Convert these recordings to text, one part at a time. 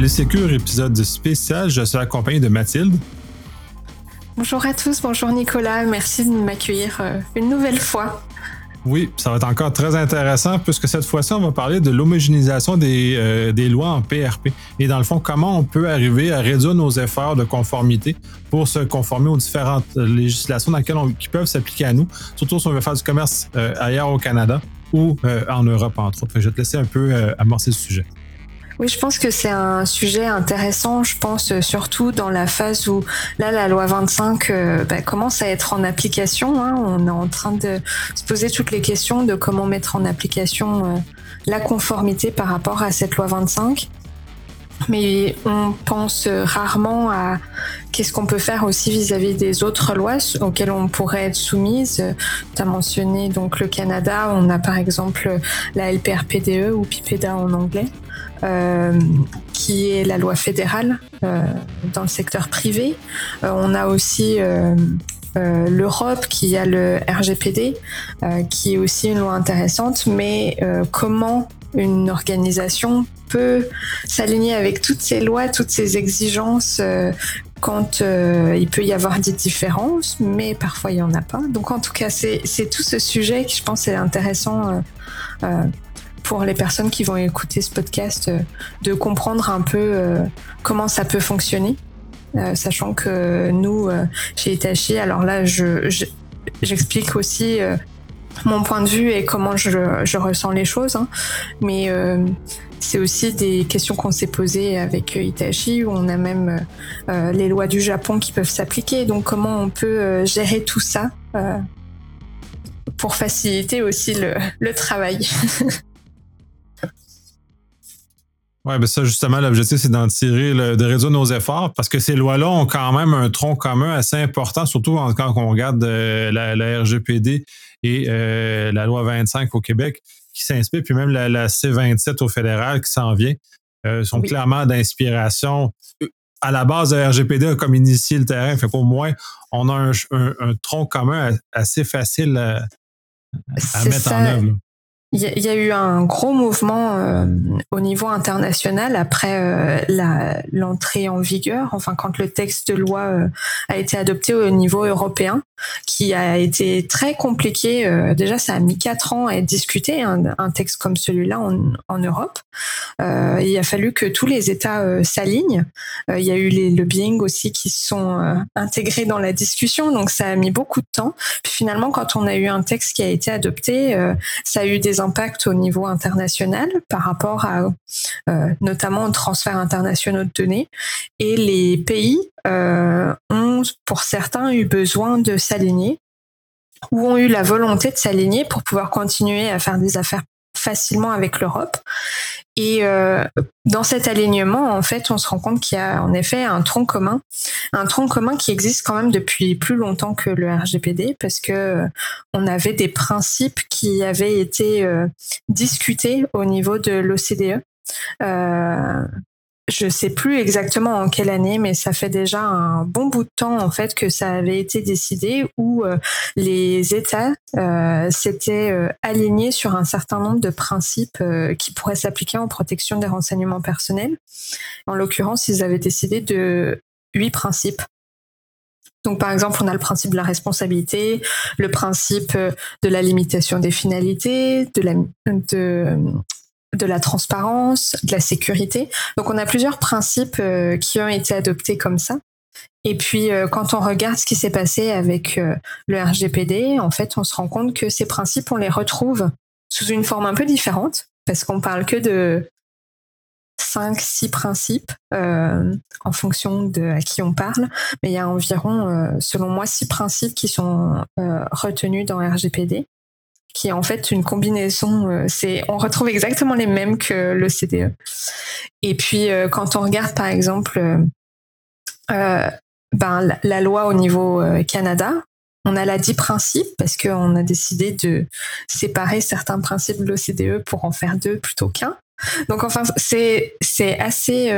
Les Sécures, épisode spécial. Je suis accompagné de Mathilde. Bonjour à tous, bonjour Nicolas, merci de m'accueillir euh, une nouvelle fois. Oui, ça va être encore très intéressant puisque cette fois-ci, on va parler de l'homogénéisation des, euh, des, lois en PRP et dans le fond, comment on peut arriver à réduire nos efforts de conformité pour se conformer aux différentes législations dans lesquelles on, qui peuvent s'appliquer à nous, surtout si on veut faire du commerce euh, ailleurs au Canada ou en Europe, entre autres. je vais te laisser un peu amorcer ce sujet. Oui, je pense que c'est un sujet intéressant. Je pense euh, surtout dans la phase où là, la loi 25 euh, bah, commence à être en application. Hein. On est en train de se poser toutes les questions de comment mettre en application euh, la conformité par rapport à cette loi 25 mais on pense rarement à qu'est-ce qu'on peut faire aussi vis-à-vis des autres lois auxquelles on pourrait être soumise. Tu as mentionné donc le Canada, on a par exemple la LPRPDE ou PIPEDA en anglais. Euh, qui est la loi fédérale euh, dans le secteur privé. Euh, on a aussi l'Europe qui a le RGPD, qui est aussi une loi intéressante, mais comment une organisation peut s'aligner avec toutes ces lois, toutes ces exigences quand il peut y avoir des différences, mais parfois il n'y en a pas. Donc en tout cas, c'est tout ce sujet qui je pense est intéressant pour les personnes qui vont écouter ce podcast euh, de comprendre un peu euh, comment ça peut fonctionner. Euh, sachant que nous, chez Itachi, alors là, je, j'explique aussi mon point de vue et comment je, je ressens les choses, hein. mais c'est aussi des questions qu'on s'est posées avec Itachi, où on a même les lois du Japon qui peuvent s'appliquer. Donc comment on peut gérer tout ça pour faciliter aussi le, le travail. Oui, ben ça, justement, l'objectif, c'est d'en tirer, de réduire nos efforts parce que ces lois-là ont quand même un tronc commun assez important, surtout quand on regarde euh, la, RGPD et euh, la loi 25 au Québec qui s'inspire, puis même la, C27 au fédéral qui s'en vient, euh, sont clairement d'inspiration. À la base, la RGPD a comme initié le terrain, fait qu'au moins, on a un, tronc commun assez facile à, mettre en œuvre. Il y, a eu un gros mouvement euh, au niveau international après euh, l'entrée en vigueur, enfin quand le texte de loi euh, a été adopté au niveau européen, qui a été très compliqué. Déjà, ça a mis quatre ans à être discuté, un, texte comme celui-là en, en Europe. il a fallu que tous les États s'alignent. il y a eu les lobbying aussi qui sont intégrés dans la discussion, donc ça a mis beaucoup de temps. Puis finalement, quand on a eu un texte qui a été adopté, ça a eu des impacts au niveau international par rapport à euh, notamment aux transferts internationaux de données. Et les pays euh, ont, pour certains, eu besoin de s'aligner ou ont eu la volonté de s'aligner pour pouvoir continuer à faire des affaires facilement avec l'Europe. Et euh, dans cet alignement, en fait, on se rend compte qu'il y a en effet un tronc commun, un tronc commun qui existe quand même depuis plus longtemps que le RGPD, parce que euh, on avait des principes qui avaient été euh, discutés au niveau de l'OCDE. Je sais plus exactement en quelle année, mais ça fait déjà un bon bout de temps en fait que ça avait été décidé où euh, les États euh, s'étaient euh, alignés sur un certain nombre de principes qui pourraient s'appliquer en protection des renseignements personnels. En l'occurrence, ils avaient décidé de huit principes. Donc, par exemple, on a le principe de la responsabilité, le principe de la limitation des finalités, de la, de, de la transparence, de la sécurité. Donc on a plusieurs principes euh, qui ont été adoptés comme ça. Et puis euh, quand on regarde ce qui s'est passé avec euh, le RGPD, en fait, on se rend compte que ces principes, on les retrouve sous une forme un peu différente, parce qu'on parle que de cinq, six principes en fonction de à qui on parle. Mais il y a environ, selon moi, six principes qui sont retenus dans RGPD qui est en fait une combinaison. Euh, c'est, on retrouve exactement les mêmes que le CDE. Et puis euh, quand on regarde par exemple euh, ben, la, loi au niveau Canada, on a la dit principes parce qu'on a décidé de séparer certains principes de l'OCDE pour en faire deux plutôt qu'un. Donc enfin c'est c'est assez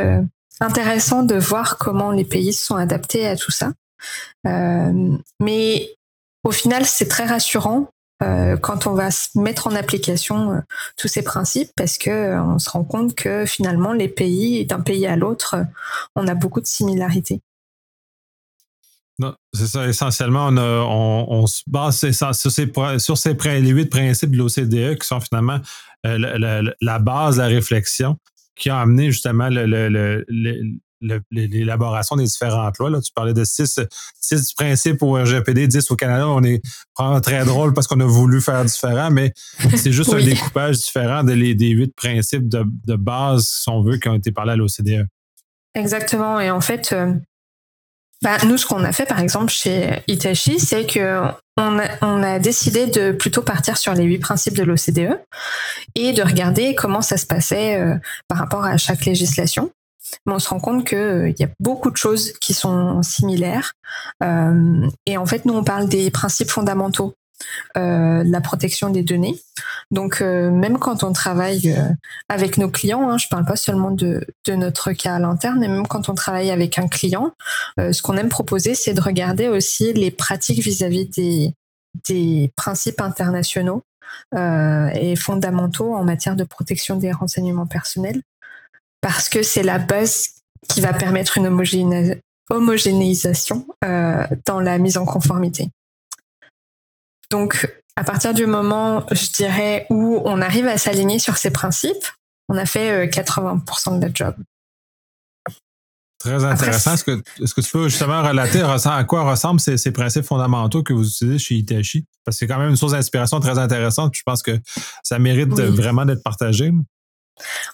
intéressant de voir comment les pays sont adaptés à tout ça. mais au final, c'est très rassurant quand on va mettre en application tous ces principes, parce que on se rend compte que finalement les pays, d'un pays à l'autre, on a beaucoup de similarités. C'est ça, essentiellement, on, se base sur, ces, sur ces, les huit principes de l'OCDE qui sont finalement la, base de la réflexion qui a amené justement l'élaboration des différents emplois. Là, tu parlais de six, six principes au RGPD, 10 au Canada. On est vraiment très drôle parce qu'on a voulu faire différent, mais c'est juste un découpage différent des huit principes de, base, si on veut, qui ont été parlés à l'OCDE. Exactement. Et en fait, euh, bah, nous, ce qu'on a fait, par exemple, chez Itachi, c'est que on a, décidé de plutôt partir sur les huit principes de l'OCDE et de regarder comment ça se passait euh, par rapport à chaque législation. Mais on se rend compte qu'il euh, y a beaucoup de choses qui sont similaires. Euh, et en fait, nous, on parle des principes fondamentaux euh, la protection des données. Donc euh, même quand on travaille avec nos clients, hein, je parle pas seulement de, de, notre cas à l'interne, mais même quand on travaille avec un client, ce qu'on aime proposer, c'est de regarder aussi les pratiques vis-à-vis des, des principes internationaux et fondamentaux en matière de protection des renseignements personnels, parce que c'est la base qui va permettre une homogénéisation dans la mise en conformité. Donc, à partir du moment, je dirais, où on arrive à s'aligner sur ces principes, on a fait 80% euh, de notre job. Très intéressant. Est-ce que, tu peux justement relater à quoi ressemblent ces, principes fondamentaux que vous utilisez chez Itachi? Parce que c'est quand même une source d'inspiration très intéressante. Je pense que ça mérite vraiment d'être partagé.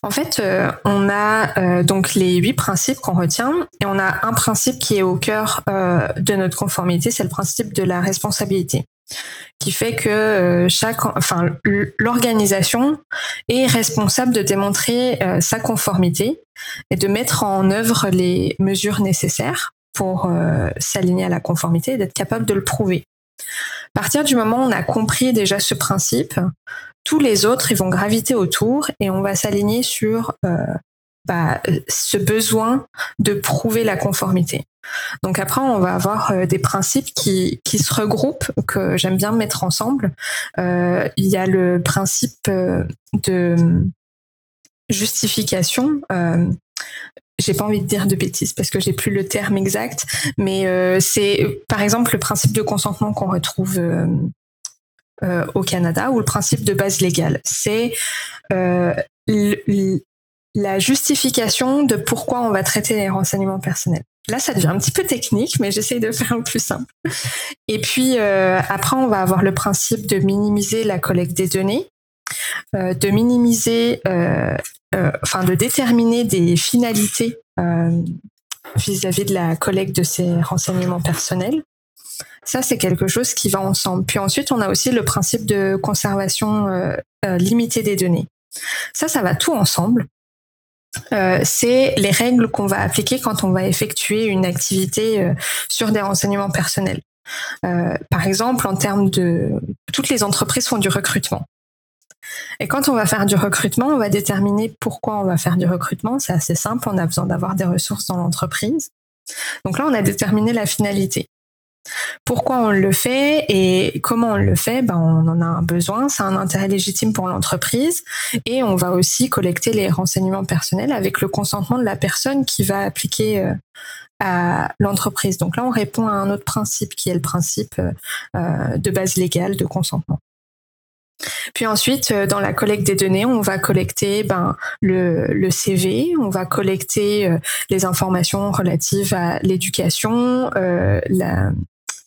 En fait, euh, on a euh, donc les huit principes qu'on retient et on a un principe qui est au cœur de notre conformité, c'est le principe de la responsabilité qui fait que euh, chaque, enfin, l'organisation est responsable de démontrer euh, sa conformité et de mettre en œuvre les mesures nécessaires pour euh, s'aligner à la conformité et d'être capable de le prouver. À partir du moment où on a compris déjà ce principe, tous les autres ils vont graviter autour et on va s'aligner sur bah, ce besoin de prouver la conformité. Donc après, on va avoir euh, des principes qui, qui se regroupent, que j'aime bien mettre ensemble. Euh, il y a le principe euh, de justification. Euh, j'ai pas envie de dire de bêtises parce que j'ai plus le terme exact, mais c'est par exemple le principe de consentement qu'on retrouve au Canada ou le principe de base légale. C'est la justification de pourquoi on va traiter les renseignements personnels. Là, ça devient un petit peu technique, mais j'essaye de faire un plus simple. Et puis euh, après, on va avoir le principe de minimiser la collecte des données, euh, de minimiser, euh, enfin de déterminer des finalités vis-à-vis de la collecte de ces renseignements personnels. Ça, c'est quelque chose qui va ensemble. Puis ensuite, on a aussi le principe de conservation limitée des données. Ça, ça va tout ensemble. Euh, c'est les règles qu'on va appliquer quand on va effectuer une activité euh, sur des renseignements personnels. Euh, par exemple, en termes de... Toutes les entreprises font du recrutement. Et quand on va faire du recrutement, on va déterminer pourquoi on va faire du recrutement. C'est assez simple, on a besoin d'avoir des ressources dans l'entreprise. Donc là, on a déterminé la finalité. Pourquoi on le fait et comment on le fait ben, On en a un besoin, c'est un intérêt légitime pour l'entreprise et on va aussi collecter les renseignements personnels avec le consentement de la personne qui va appliquer euh, à l'entreprise. Donc là, on répond à un autre principe qui est le principe euh, de base légale de consentement. Puis ensuite, euh, dans la collecte des données, on va collecter ben, le, CV, on va collecter les informations relatives à l'éducation, la,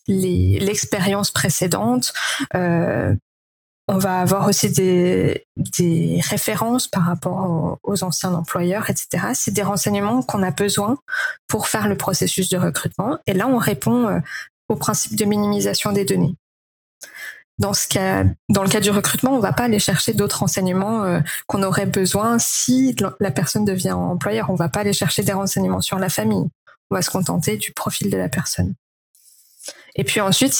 l'expérience précédente. Euh, on va avoir aussi des, références par rapport aux, anciens employeurs, etc. C'est des renseignements qu'on a besoin pour faire le processus de recrutement. Et là, on répond euh, au principe de minimisation des données. Dans le cas du recrutement, on ne va pas aller chercher d'autres renseignements euh, qu'on aurait besoin si la personne devient employeur. On ne va pas aller chercher des renseignements sur la famille. On va se contenter du profil de la personne. Et puis ensuite,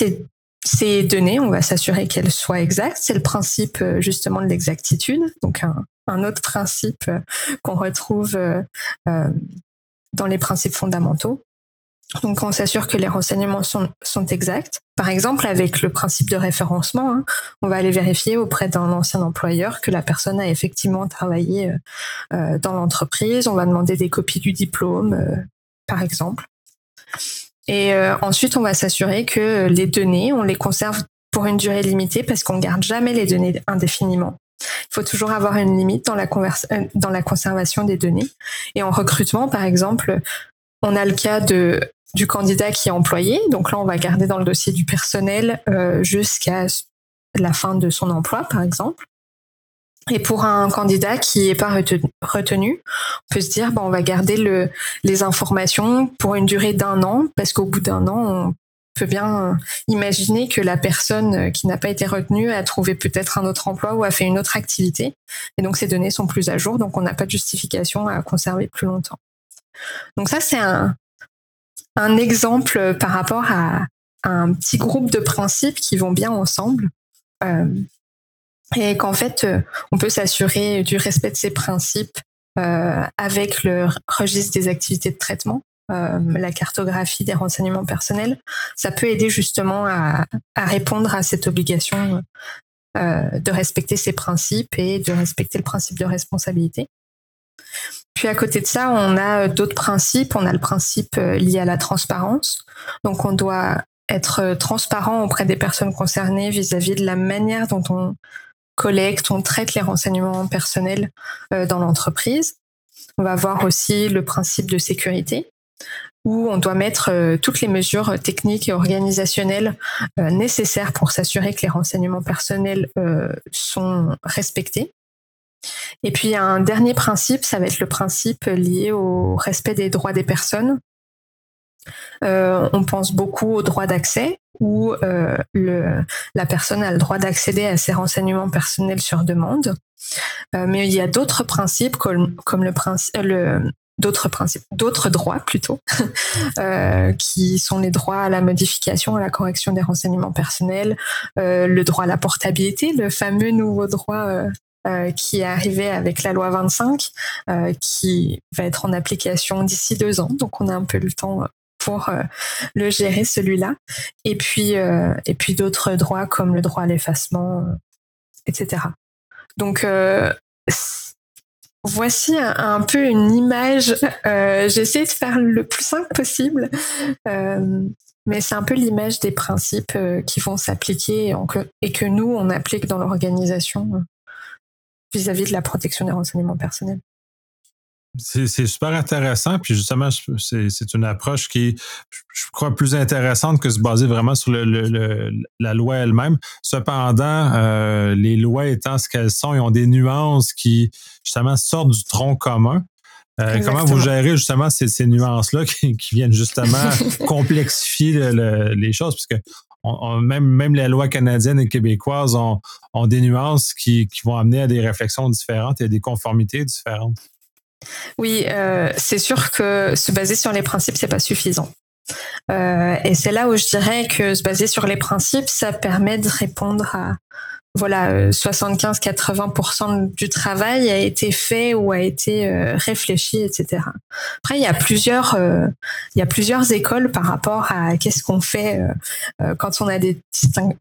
ces, données, on va s'assurer qu'elles soient exactes. C'est le principe euh, justement de l'exactitude, donc un, un, autre principe euh, qu'on retrouve euh, dans les principes fondamentaux. Donc on s'assure que les renseignements sont, sont, exacts. Par exemple, avec le principe de référencement, hein, on va aller vérifier auprès d'un ancien employeur que la personne a effectivement travaillé dans l'entreprise. On va demander des copies du diplôme, par exemple. Et euh, ensuite, on va s'assurer que les données, on les conserve pour une durée limitée parce qu'on garde jamais les données indéfiniment. Il faut toujours avoir une limite dans la, dans la conservation des données. Et en recrutement, par exemple, on a le cas de du candidat qui est employé. Donc là, on va garder dans le dossier du personnel euh, jusqu'à la fin de son emploi, par exemple. Et pour un candidat qui n'est pas retenu, on peut se dire, bon, on va garder le, les informations pour une durée d'un an, parce qu'au bout d'un an, on peut bien imaginer que la personne qui n'a pas été retenue a trouvé peut-être un autre emploi ou a fait une autre activité. Et donc, ces données sont plus à jour, donc on n'a pas de justification à conserver plus longtemps. Donc ça, c'est un, un exemple par rapport à, un petit groupe de principes qui vont bien ensemble. Euh, et qu'en fait, euh, on peut s'assurer du respect de ces principes euh, avec le registre des activités de traitement, la cartographie des renseignements personnels. Ça peut aider justement à, à répondre à cette obligation de respecter ces principes et de respecter le principe de responsabilité. Puis à côté de ça, on a euh, d'autres principes. On a le principe euh, lié à la transparence. Donc on doit être euh, transparent auprès des personnes concernées vis-à-vis de la manière dont on collecte, on traite les renseignements personnels dans l'entreprise. On va voir aussi le principe de sécurité où on doit mettre toutes les mesures techniques et organisationnelles nécessaires pour s'assurer que les renseignements personnels sont respectés. Et puis un dernier principe, ça va être le principe lié au respect des droits des personnes. Euh, on pense beaucoup au droit d'accès, où euh, la personne a le droit d'accéder à ses renseignements personnels sur demande. Euh, mais il y a d'autres principes comme, le principe, d'autres principes, d'autres droits plutôt, qui sont les droits à la modification, à la correction des renseignements personnels, le droit à la portabilité, le fameux nouveau droit qui est arrivé avec la loi 25, euh, qui va être en application d'ici deux ans. Donc on a un peu le temps pour euh, le gérer celui-là. Et puis et puis d'autres droits comme le droit à l'effacement, etc. Donc voici un, peu une image. J'essaie de faire le plus simple possible. mais c'est un peu l'image des principes qui vont s'appliquer et que nous, on applique dans l'organisation vis-à-vis de la protection des renseignements personnels. C'est super intéressant, puis justement, c'est une approche qui je crois, plus intéressante que se baser vraiment sur le, la loi elle-même. Cependant, euh, les lois étant ce qu'elles sont, ils ont des nuances qui, justement, sortent du tronc commun. Euh, comment vous gérez justement ces, ces nuances-là qui, qui, viennent justement complexifier les choses? Puisque même, même les lois canadiennes et québécoises ont, ont des nuances qui, qui, vont amener à des réflexions différentes et à des conformités différentes. Oui, euh, c'est sûr que se baser sur les principes, c'est pas suffisant. Euh, et c'est là où je dirais que se baser sur les principes, ça permet de répondre à, voilà, 75-80% euh, du travail a été fait ou a été réfléchi, etc. Après, il y a plusieurs, il y a plusieurs écoles par rapport à qu'est-ce qu'on fait quand on a des,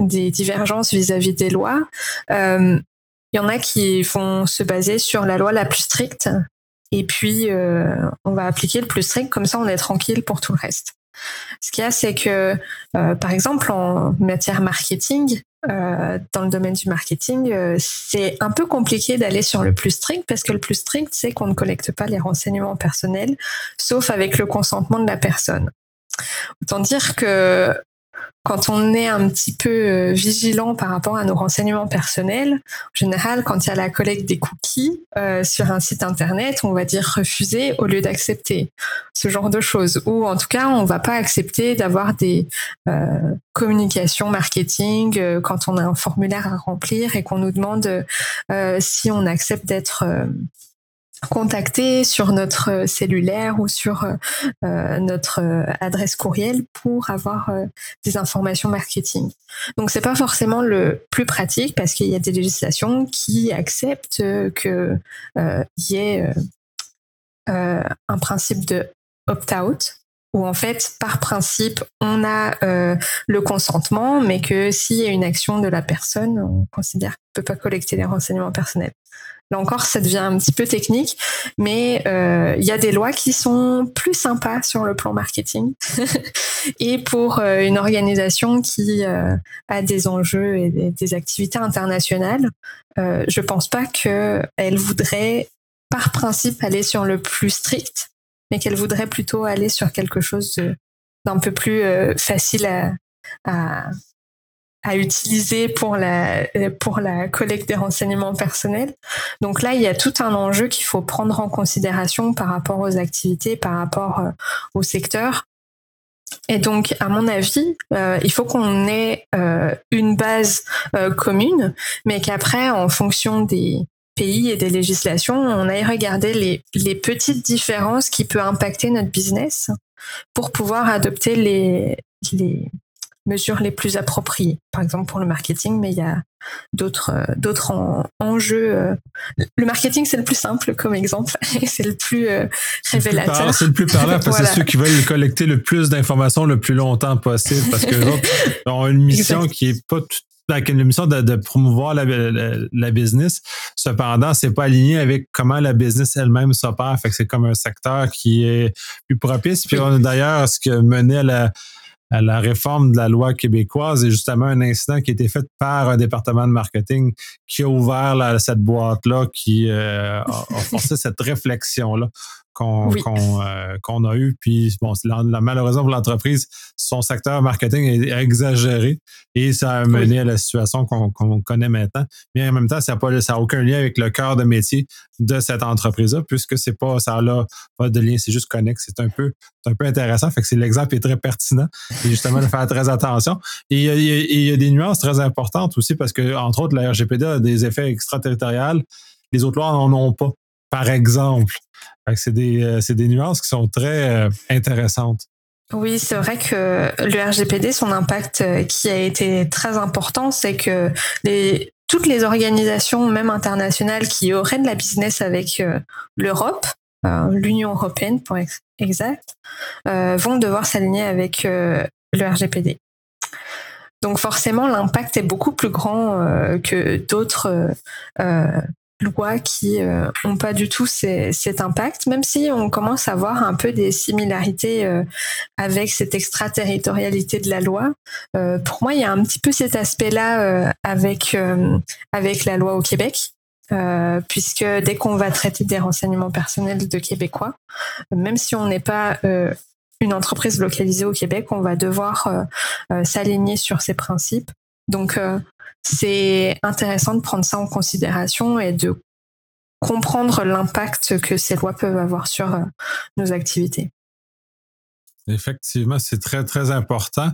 des divergences vis-à-vis des lois. il y en a qui vont se baser sur la loi la plus stricte et puis on va appliquer le plus strict, comme ça on est tranquille pour tout le reste. Ce qu'il y a, c'est que, par exemple, en matière marketing, euh, dans le domaine du marketing, euh, c'est un peu compliqué d'aller sur le plus strict parce que le plus strict, c'est qu'on ne collecte pas les renseignements personnels, sauf avec le consentement de la personne. Autant dire que quand on est un petit peu euh, vigilant par rapport à nos renseignements personnels, en général, quand il y a la collecte des cookies euh, sur un site internet, on va dire refuser au lieu d'accepter ce genre de choses. Ou en tout cas, on va pas accepter d'avoir des euh, communications marketing quand on a un formulaire à remplir et qu'on nous demande si on accepte d'être contacter sur notre cellulaire ou sur euh, notre adresse courriel pour avoir euh, des informations marketing. Donc c'est pas forcément le plus pratique parce qu'il y a des législations qui acceptent que euh, y ait un principe de opt-out où en fait, par principe, on a euh, le consentement, mais que s'il y a une action de la personne, on considère qu'on peut pas collecter les renseignements personnels. Là encore, ça devient un petit peu technique, mais euh, il y a des lois qui sont plus sympas sur le plan marketing. et pour euh, une organisation qui a des enjeux et des, activités internationales, je pense pas qu'elle voudrait, par principe, aller sur le plus strict mais qu'elle voudrait plutôt aller sur quelque chose d'un peu plus euh, facile à, à, utiliser pour la, pour la collecte des renseignements personnels. Donc là, il y a tout un enjeu qu'il faut prendre en considération par rapport aux activités, par rapport euh, au secteur. Et donc, à mon avis, euh, il faut qu'on ait euh, une base commune, mais qu'après, en fonction des, pays et des législations, on aille regarder les, les petites différences qui peuvent impacter notre business pour pouvoir adopter les, les mesures les plus appropriées. Par exemple pour le marketing, mais il y a d'autres d'autres enjeux. Euh. Le marketing, c'est le plus simple comme exemple et c'est le plus euh, révélateur. C'est le plus parlant parce que c'est ceux qui veulent collecter le plus d'informations le plus longtemps possible parce que autres ont une mission qui est pas tout avec une mission de, promouvoir la, la, business. Cependant, c'est pas aligné avec comment la business elle-même s'opère. Fait que c'est comme un secteur qui est plus propice. Puis on a d'ailleurs ce qui menait la, la réforme de la loi québécoise. Et justement un incident qui a été fait par un département de marketing qui a ouvert cette boîte-là, qui euh, a, forcé cette réflexion-là qu'on euh, qu'on a eu. Puis bon, la, malheureusement pour l'entreprise, son secteur marketing est exagéré et ça a mené à la situation qu'on connaît maintenant. Mais en même temps, ça n'a aucun lien avec le cœur de métier de cette entreprise-là, puisque c'est pas ça n'a pas de lien, c'est juste connexe. C'est un peu un peu intéressant. Fait que l'exemple est très pertinent et justement de faire très attention. Et il y, a des nuances très importantes aussi parce que entre autres la RGPD a des effets extraterritoriaux. Les autres lois n'en ont pas. Par exemple, c'est des, euh, nuances qui sont très euh, intéressantes. Oui, c'est vrai que le RGPD, son impact euh, qui a été très important, c'est que toutes les organisations, même internationales, qui auraient de la business avec l'Europe, l'Union européenne pour être exact, vont devoir s'aligner avec le RGPD. Donc forcément, l'impact est beaucoup plus grand que d'autres lois qui euh, pas du tout cet impact, même si on commence à voir un peu des similarités euh, avec cette extraterritorialité de la loi. Euh, pour moi, il y a un petit peu cet aspect-là avec avec la loi au Québec. puisque dès qu'on va traiter des renseignements personnels de Québécois, même si on n'est pas une entreprise localisée au Québec, on va devoir s'aligner sur ces principes. Donc, c'est intéressant de prendre ça en considération et de comprendre l'impact que ces lois peuvent avoir sur euh, nos activités. Effectivement, c'est très, très important.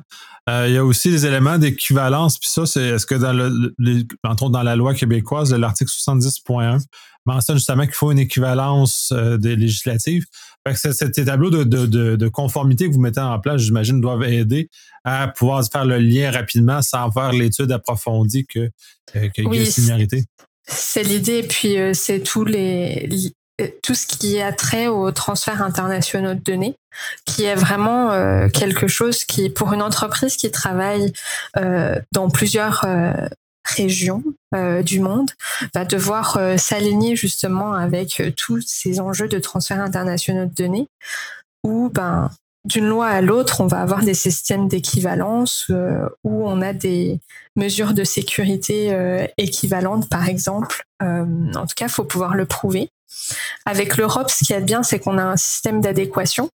Euh, il y a aussi des éléments d'équivalence. Puis ça, c'est est-ce que dans le, dans la loi québécoise, l'article 70.1 mentionne justement qu'il faut une équivalence euh, des législatives. Fait ces tableaux de, de, conformité que vous mettez en place, j'imagine, doivent aider à pouvoir faire le lien rapidement sans faire l'étude approfondie que, euh, y a similarité. C'est l'idée, puis c'est tous les, tout ce qui a trait aux transferts internationaux de données, qui est vraiment euh, quelque chose qui, pour une entreprise qui travaille euh, dans plusieurs euh, régions du monde, va devoir s'aligner justement avec tous ces enjeux de transferts internationaux de données, où ben d'une loi à l'autre, on va avoir des systèmes d'équivalence où on a des mesures de sécurité équivalentes, par exemple. en tout cas, faut pouvoir le prouver. Avec l'Europe, ce qui est bien, c'est qu'on a un système d'adéquation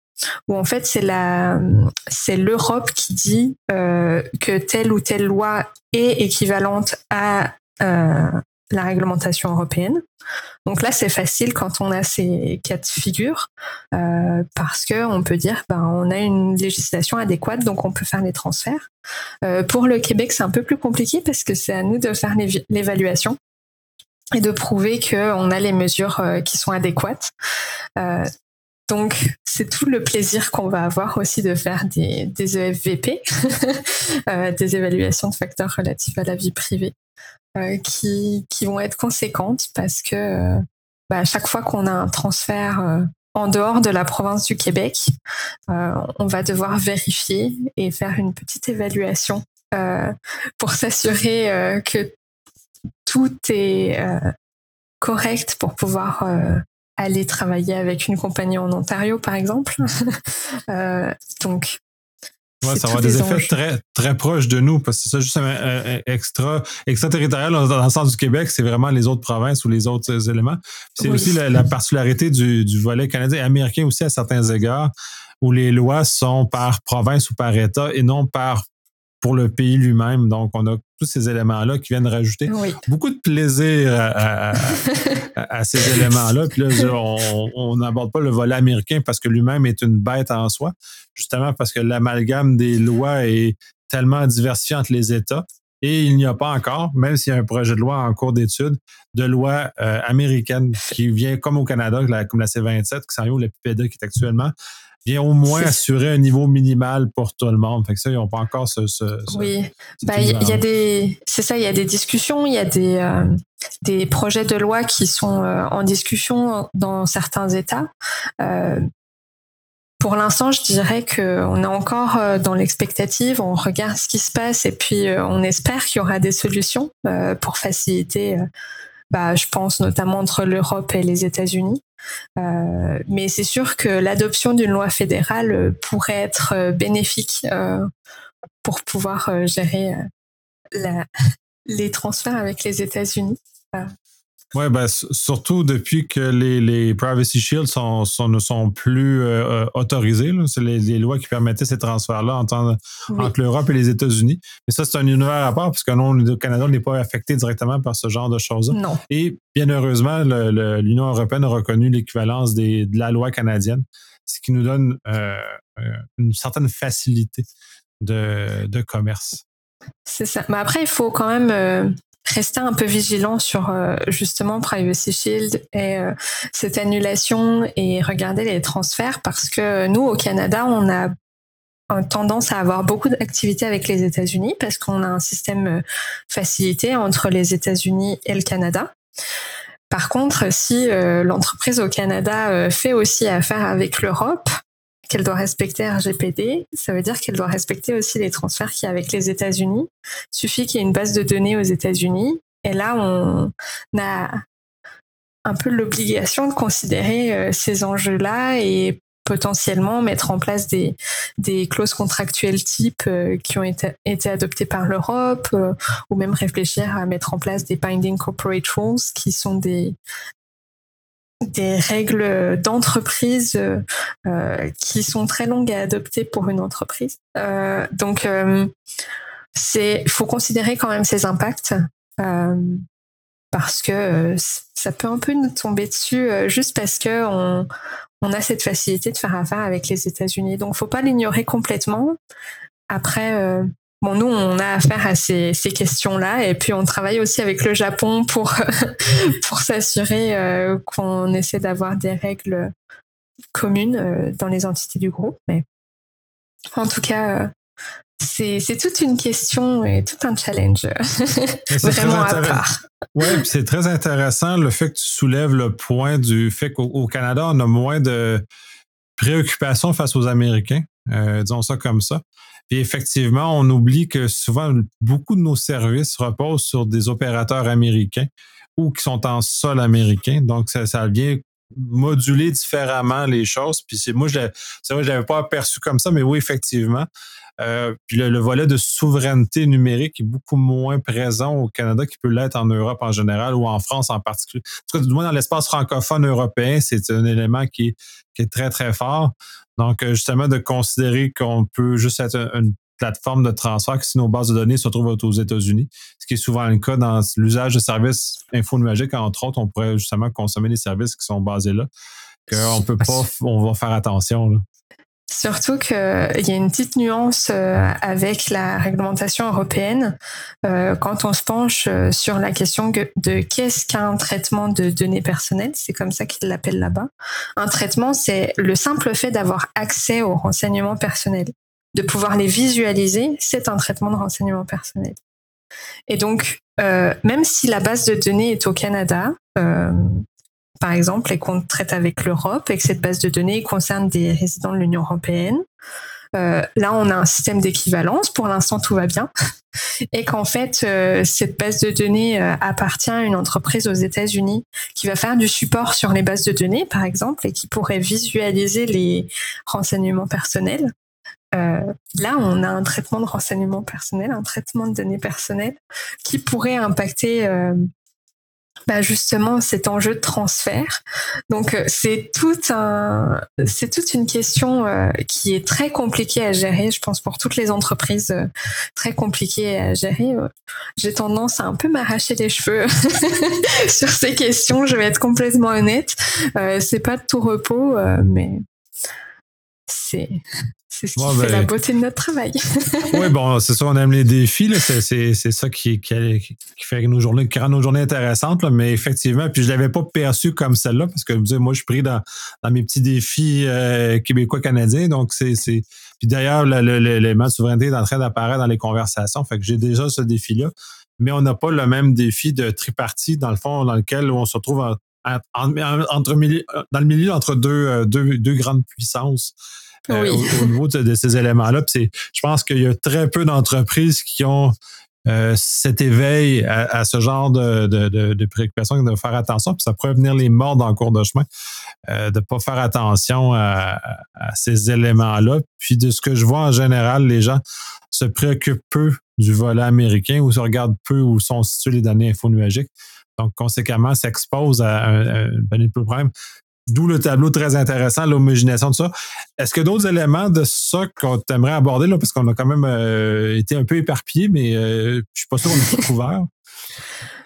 où en fait c'est la c'est l'Europe qui dit euh, que telle ou telle loi est équivalente à euh, la réglementation européenne. Donc là, c'est facile quand on a ces quatre figures euh, parce que on peut dire ben on a une législation adéquate, donc on peut faire les transferts. pour le Québec, c'est un peu plus compliqué parce que c'est à nous de faire l'évaluation et de prouver qu'on a les mesures qui sont adéquates. Donc, c'est tout le plaisir qu'on va avoir aussi de faire des, des EFVP, euh, des évaluations de facteurs relatifs à la vie privée, euh, qui, qui vont être conséquentes parce que bah, à chaque fois qu'on a un transfert en dehors de la province du Québec, on va devoir vérifier et faire une petite évaluation pour s'assurer que tout est correct pour pouvoir aller travailler avec une compagnie en Ontario, par exemple. donc, Ouais, ça va avoir des effets très, très proches de nous, parce que c'est ça, juste extra, extraterritorial dans le sens du Québec, c'est vraiment les autres provinces ou les autres éléments. C'est aussi la, particularité du, du volet canadien et américain aussi à certains égards, où les lois sont par province ou par État et non par pour le pays lui-même. Donc, on a tous ces éléments-là qui viennent rajouter beaucoup de plaisir à, ces éléments-là. Puis là, on n'aborde pas le volet américain parce que lui-même est une bête en soi, justement parce que l'amalgame des lois est tellement diversifié entre les États. Et il n'y a pas encore, même s'il y a un projet de loi en cours d'étude, de loi euh, américaine qui vient comme au Canada, comme la C27, qui s'en vient, ou la PPD qui est actuellement, vient au moins assurer un niveau minimal pour tout le monde. Fait que ça, ils n'ont pas encore ce. oui, il y, a des, c'est ça, il y a des discussions, il y a des euh, des projets de loi qui sont euh, en discussion dans certains États. Euh, pour l'instant, je dirais qu'on est encore dans l'expectative, on regarde ce qui se passe et puis on espère qu'il y aura des solutions pour faciliter bah, je pense notamment entre l'Europe et les États-Unis. Euh, mais c'est sûr que l'adoption d'une loi fédérale euh, pourrait être euh, bénéfique pour pouvoir gérer les transferts avec les États-Unis. Oui, ben, surtout depuis que les, les Privacy Shields sont, sont, ne sont plus euh, euh autorisés. C'est les, les, lois qui permettaient ces transferts-là entre, entre l'Europe et les États-Unis. Mais ça, c'est un univers à part, parce que non, le Canada n'est pas affecté directement par ce genre de choses. Non. Et bien heureusement, l'Union européenne a reconnu l'équivalence de la loi canadienne, ce qui nous donne euh, euh, une certaine facilité de, de commerce. C'est ça. Mais après, il faut quand même euh, rester un peu vigilant sur euh, justement Privacy Shield et euh, cette annulation et regarder les transferts parce que nous au Canada on a tendance à avoir beaucoup d'activités avec les États-Unis parce qu'on a un système euh, facilité entre les États-Unis et le Canada. Par contre, si l'entreprise au Canada fait aussi affaire avec l'Europe, qu'elle doit respecter RGPD, ça veut dire qu'elle doit respecter aussi les transferts qu'il y a avec les États-Unis. Suffit qu'il y ait une base de données aux États-Unis. Et là, on a un peu l'obligation de considérer euh, ces enjeux-là et potentiellement mettre en place des, clauses contractuelles type euh, qui ont été, été adoptées par l'Europe euh, ou même réfléchir à mettre en place des binding corporate rules qui sont des, des règles d'entreprise euh, euh, qui sont très longues à adopter pour une entreprise. Euh, donc, euh, c'est, faut considérer quand même ces impacts euh, parce que ça peut un peu nous tomber dessus juste parce que on, on a cette facilité de faire affaire avec les États-Unis. Donc, faut pas l'ignorer complètement. Après, Bon, nous, on a affaire à ces, ces questions-là, et puis on travaille aussi avec le Japon pour pour s'assurer euh, qu'on essaie d'avoir des règles communes euh, dans les entités du groupe. Mais en tout cas, euh, c'est c'est toute une question et tout un challenge vraiment à part. Oui, c'est très intéressant le fait que tu soulèves le point du fait qu'au Canada, on a moins de préoccupations face aux Américains, disons ça comme ça. Puis effectivement, on oublie que souvent, beaucoup de nos services reposent sur des opérateurs américains ou qui sont en sol américain. Donc, ça, ça vient moduler différemment les choses. Puis c'est moi, je l'avais pas aperçu comme ça, mais oui, effectivement. Euh, puis le, volet de souveraineté numérique est beaucoup moins présent au Canada qu'il peut l'être en Europe en général ou en France en particulier. En tout cas, du dans l'espace francophone européen, c'est un élément qui est, qui est très, très fort. Donc, euh, justement, de considérer qu'on peut juste être une plateforme de transfert que si nos bases de données se trouvent aux États-Unis, ce qui est souvent le cas dans l'usage de services infonuagiques, entre autres, on pourrait justement consommer les services qui sont basés là, qu'on peut pas, on va faire attention. Là. Surtout qu'il y a une petite nuance euh, avec la réglementation européenne euh, quand on se penche euh, sur la question de qu'est-ce qu'un traitement de données personnelles, c'est comme ça qu'ils l'appellent là-bas. Un traitement, c'est le simple fait d'avoir accès aux renseignements personnels, de pouvoir les visualiser, c'est un traitement de renseignements personnels. Et donc, même si la base de données est au Canada, par exemple, et qu'on traite avec l'Europe et que cette base de données concerne des résidents de l'Union européenne. Euh, là, on a un système d'équivalence. Pour l'instant, tout va bien. Et qu'en fait, euh, cette base de données euh, appartient à une entreprise aux États-Unis qui va faire du support sur les bases de données, par exemple, et qui pourrait visualiser les renseignements personnels. Là, on a un traitement de renseignements personnels, un traitement de données personnelles qui pourrait impacter bah justement cet enjeu de transfert. Donc euh, c'est tout un, c'est toute une question euh, qui est très compliquée à gérer, je pense pour toutes les entreprises, euh, très compliquée à gérer. J'ai tendance à un peu m'arracher les cheveux sur ces questions. Je vais être complètement honnête. c'est pas de tout repos, mais c'est c'est ce qui fait la ben, beauté de notre travail. oui, bon, c'est ça, on aime les défis. C'est, ça qui, qui, fait nos journées, qui rend nos journées intéressantes. mais effectivement, puis je ne l'avais pas perçu comme celle-là, parce que moi, je suis pris dans, dans mes petits défis euh, québécois-canadiens. Donc, c'est. Puis d'ailleurs, l'élément de souveraineté est en train d'apparaître dans les conversations. Fait que j'ai déjà ce défi-là. Mais on n'a pas le même défi de tripartie, dans le fond, dans lequel on se retrouve entre, dans le milieu entre deux, euh, deux, deux grandes puissances. Euh, au, niveau de, ces éléments-là. Je pense qu'il y a très peu d'entreprises qui ont euh, cet éveil à, ce genre de, de, de, préoccupation, de faire attention, puis ça pourrait venir les morts dans le cours de chemin, euh, de ne pas faire attention à, ces éléments-là. Puis de ce que je vois en général, les gens se préoccupent peu du volet américain ou se regardent peu où sont situées les données infonuagiques. Donc, conséquemment, s'exposent à un, un, problème. D'où le tableau très intéressant, l'homogénéisation de ça. Est-ce que d'autres éléments de ça qu'on aimerait aborder, là, parce qu'on a quand même euh, été un peu éparpillé, mais euh, je suis pas sûr qu'on ait tout couvert.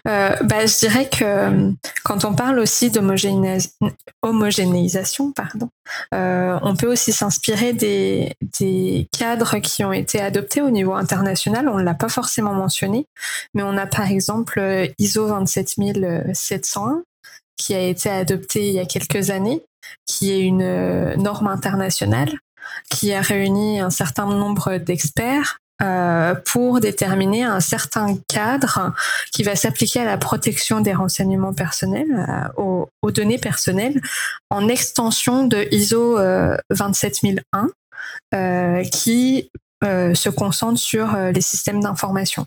Euh, bah, je dirais que quand on parle aussi d'homogénéisation, pardon, on peut aussi s'inspirer des, des, cadres qui ont été adoptés au niveau international. On ne l'a pas forcément mentionné, mais on a par exemple ISO 27701 qui a été adopté il y a quelques années, qui est une euh, norme internationale qui a réuni un certain nombre d'experts euh, pour déterminer un certain cadre qui va s'appliquer à la protection des renseignements personnels, euh, aux, données personnelles, en extension de ISO 27001, qui se concentre sur les systèmes d'information.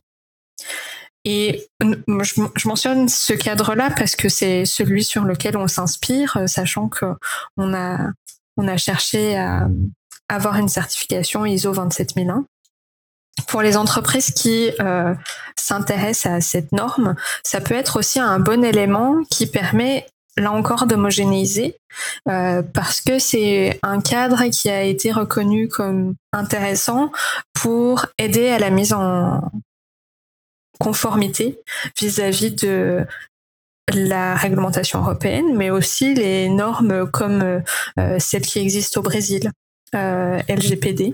Et je, mentionne ce cadre-là parce que c'est celui sur lequel on s'inspire, euh, sachant que on a on a cherché à avoir une certification ISO 27001. Pour les entreprises qui euh, s'intéressent à cette norme, ça peut être aussi un bon élément qui permet là encore d'homogénéiser euh, parce que c'est un cadre qui a été reconnu comme intéressant pour aider à la mise en, conformité vis-à-vis de la réglementation européenne, mais aussi les normes comme euh, celles qui existent au Brésil, euh, LGPD.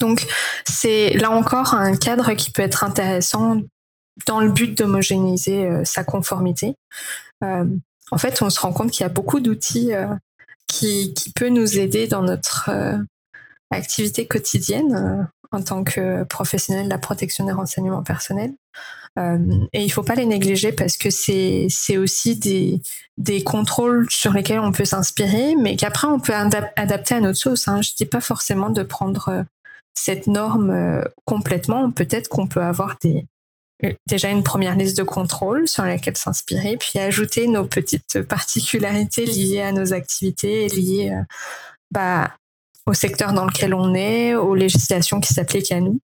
Donc c'est là encore un cadre qui peut être intéressant dans le but d'homogénéiser euh, sa conformité. en fait, on se rend compte qu'il y a beaucoup d'outils qui, qui peut nous aider dans notre activité quotidienne en tant que professionnel de la protection des renseignements personnels. Euh, et il faut pas les négliger parce que c'est aussi des des contrôles sur lesquels on peut s'inspirer, mais qu'après on peut adapter à notre sauce. Hein. Je dis pas forcément de prendre euh, cette norme euh, complètement. Peut-être qu'on peut avoir des déjà une première liste de contrôles sur laquelle s'inspirer, puis ajouter nos petites particularités liées à nos activités, liées bah, au secteur dans lequel on est, aux législations qui s'appliquent à nous.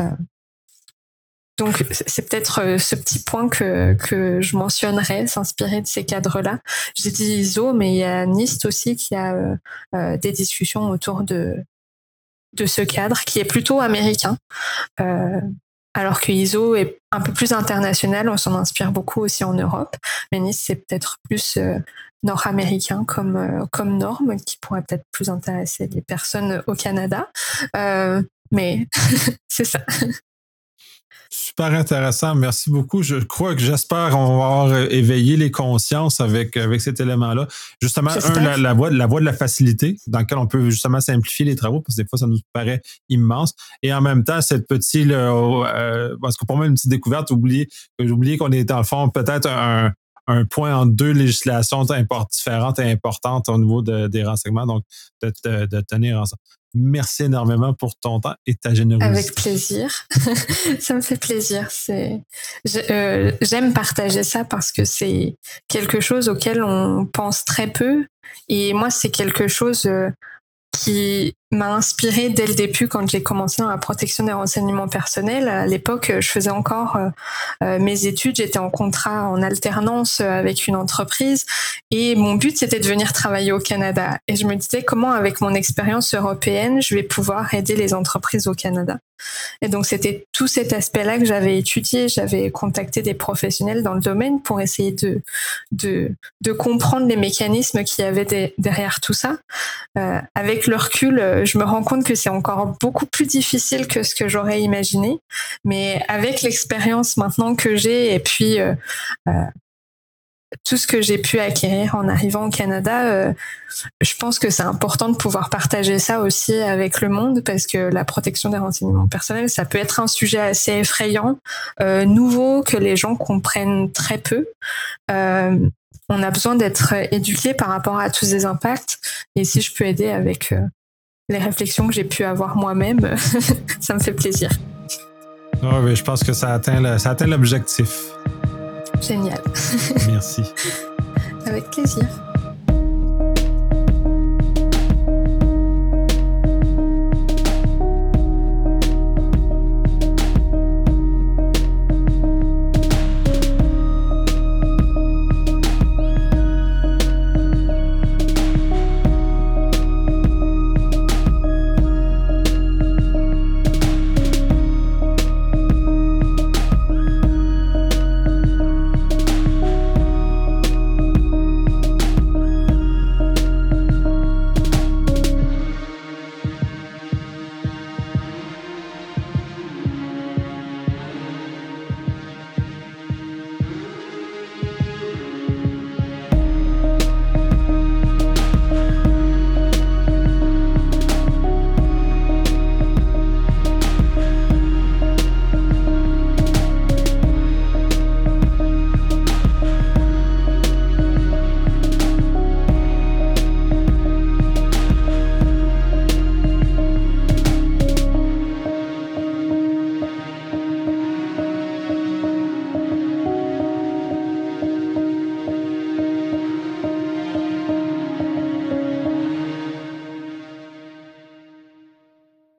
Euh, donc c'est peut-être euh, ce petit point que, que je mentionnerais, s'inspirer de ces cadres-là. J'ai dit ISO, mais il y a NIST aussi qui a euh, des discussions autour de, de ce cadre qui est plutôt américain. alors que ISO est un peu plus international, on s'en inspire beaucoup aussi en Europe, mais NIST c'est peut-être plus nord-américain comme, euh, comme norme qui pourrait peut-être plus intéresser les personnes au Canada. Euh, mais c'est ça. Super intéressant. Merci beaucoup. Je crois que j'espère va avoir éveillé les consciences avec, avec cet élément-là. Justement, un, la, voie, la voie de la facilité, dans laquelle on peut justement simplifier les travaux, parce que des fois, ça nous paraît immense. Et en même temps, cette petite, euh, parce que pour moi, une petite découverte, oublier, j'ai oublié qu'on est, en fond, peut-être un, un point en deux législations différentes et importantes au niveau des renseignements. Donc, de, de tenir ensemble. Merci énormément pour ton temps et ta générosité. Avec plaisir. ça me fait plaisir. Euh, j'aime partager ça parce que c'est quelque chose auquel on pense très peu. Et moi, c'est quelque chose euh, qui m'a inspiré dès le début quand j'ai commencé dans la protection des renseignements personnels. À l'époque, je faisais encore euh, euh, mes études, j'étais en contrat en alternance euh, avec une entreprise et mon but c'était de venir travailler au Canada. Et je me disais comment avec mon expérience européenne, je vais pouvoir aider les entreprises au Canada? Et donc c'était tout cet aspect-là que j'avais étudié, j'avais contacté des professionnels dans le domaine pour essayer de de, comprendre les mécanismes qui y avait derrière tout ça. Avec le recul, je me rends compte que c'est encore beaucoup plus difficile que ce que j'aurais imaginé. Mais avec l'expérience maintenant que j'ai et puis euh, euh, tout ce que j'ai pu acquérir en arrivant au Canada, euh, je pense que c'est important de pouvoir partager ça aussi avec le monde parce que la protection des renseignements personnels, ça peut être un sujet assez effrayant, nouveau, que les gens comprennent très peu. on a besoin d'être éduqué par rapport à tous ces impacts. Et si je peux aider avec les réflexions que j'ai pu avoir moi-même, ça me fait plaisir. Oh, oui, je pense que ça atteint, ça atteint l'objectif. Génial. Merci. Avec plaisir.